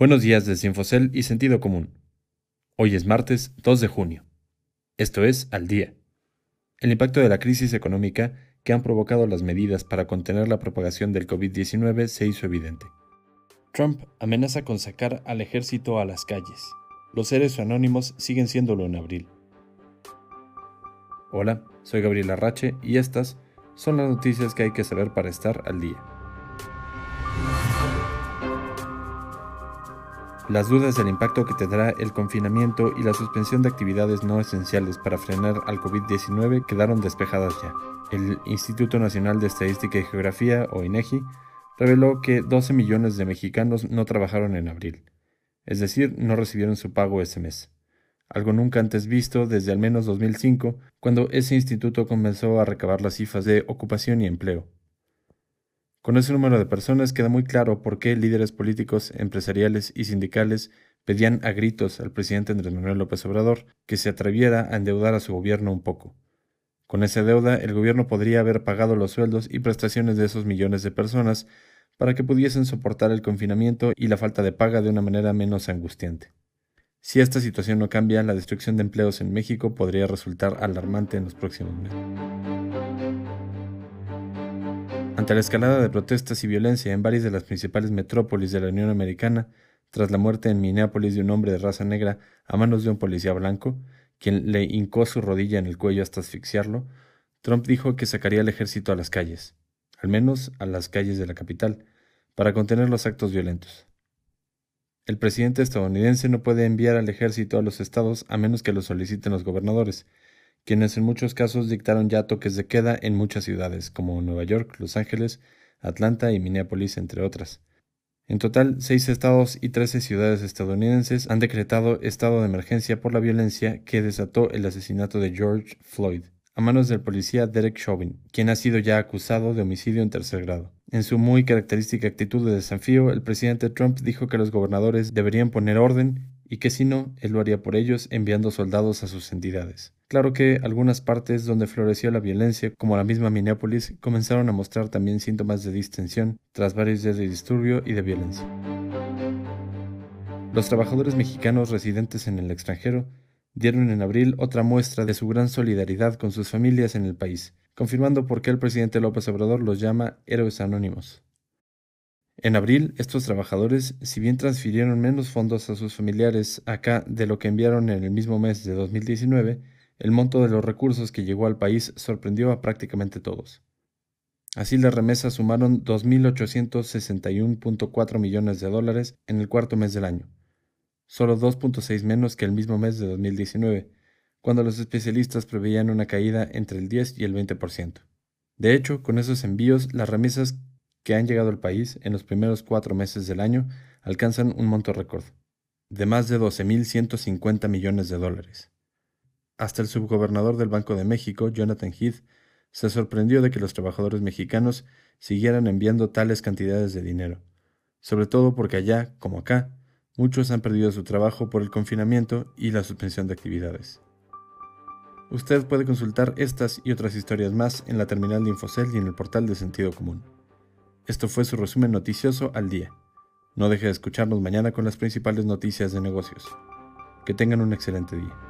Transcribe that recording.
Buenos días desde Infocel y Sentido Común. Hoy es martes 2 de junio. Esto es Al Día. El impacto de la crisis económica que han provocado las medidas para contener la propagación del COVID-19 se hizo evidente. Trump amenaza con sacar al ejército a las calles. Los seres anónimos siguen siéndolo en abril. Hola, soy Gabriel Arrache y estas son las noticias que hay que saber para estar al día. Las dudas del impacto que tendrá el confinamiento y la suspensión de actividades no esenciales para frenar al COVID-19 quedaron despejadas ya. El Instituto Nacional de Estadística y Geografía, o INEGI, reveló que 12 millones de mexicanos no trabajaron en abril, es decir, no recibieron su pago ese mes. Algo nunca antes visto desde al menos 2005, cuando ese instituto comenzó a recabar las cifras de ocupación y empleo. Con ese número de personas queda muy claro por qué líderes políticos, empresariales y sindicales pedían a gritos al presidente Andrés Manuel López Obrador que se atreviera a endeudar a su gobierno un poco. Con esa deuda, el gobierno podría haber pagado los sueldos y prestaciones de esos millones de personas para que pudiesen soportar el confinamiento y la falta de paga de una manera menos angustiante. Si esta situación no cambia, la destrucción de empleos en México podría resultar alarmante en los próximos meses. Ante la escalada de protestas y violencia en varias de las principales metrópolis de la Unión Americana, tras la muerte en Minneapolis de un hombre de raza negra a manos de un policía blanco, quien le hincó su rodilla en el cuello hasta asfixiarlo, Trump dijo que sacaría al ejército a las calles, al menos a las calles de la capital, para contener los actos violentos. El presidente estadounidense no puede enviar al ejército a los estados a menos que lo soliciten los gobernadores, quienes en muchos casos dictaron ya toques de queda en muchas ciudades, como Nueva York, Los Ángeles, Atlanta y Minneapolis, entre otras. En total, seis estados y trece ciudades estadounidenses han decretado estado de emergencia por la violencia que desató el asesinato de George Floyd, a manos del policía Derek Chauvin, quien ha sido ya acusado de homicidio en tercer grado. En su muy característica actitud de desafío, el presidente Trump dijo que los gobernadores deberían poner orden y que si no, él lo haría por ellos enviando soldados a sus entidades. Claro que algunas partes donde floreció la violencia, como la misma Minneapolis, comenzaron a mostrar también síntomas de distensión tras varios días de disturbio y de violencia. Los trabajadores mexicanos residentes en el extranjero dieron en abril otra muestra de su gran solidaridad con sus familias en el país, confirmando por qué el presidente López Obrador los llama héroes anónimos. En abril, estos trabajadores, si bien transfirieron menos fondos a sus familiares acá de lo que enviaron en el mismo mes de 2019, el monto de los recursos que llegó al país sorprendió a prácticamente todos. Así las remesas sumaron 2.861.4 millones de dólares en el cuarto mes del año, solo 2.6 menos que el mismo mes de 2019, cuando los especialistas preveían una caída entre el 10 y el 20%. De hecho, con esos envíos, las remesas que han llegado al país en los primeros cuatro meses del año alcanzan un monto récord, de más de 12.150 millones de dólares. Hasta el subgobernador del Banco de México, Jonathan Heath, se sorprendió de que los trabajadores mexicanos siguieran enviando tales cantidades de dinero, sobre todo porque allá, como acá, muchos han perdido su trabajo por el confinamiento y la suspensión de actividades. Usted puede consultar estas y otras historias más en la terminal de Infocel y en el portal de Sentido Común. Esto fue su resumen noticioso al día. No deje de escucharnos mañana con las principales noticias de negocios. Que tengan un excelente día.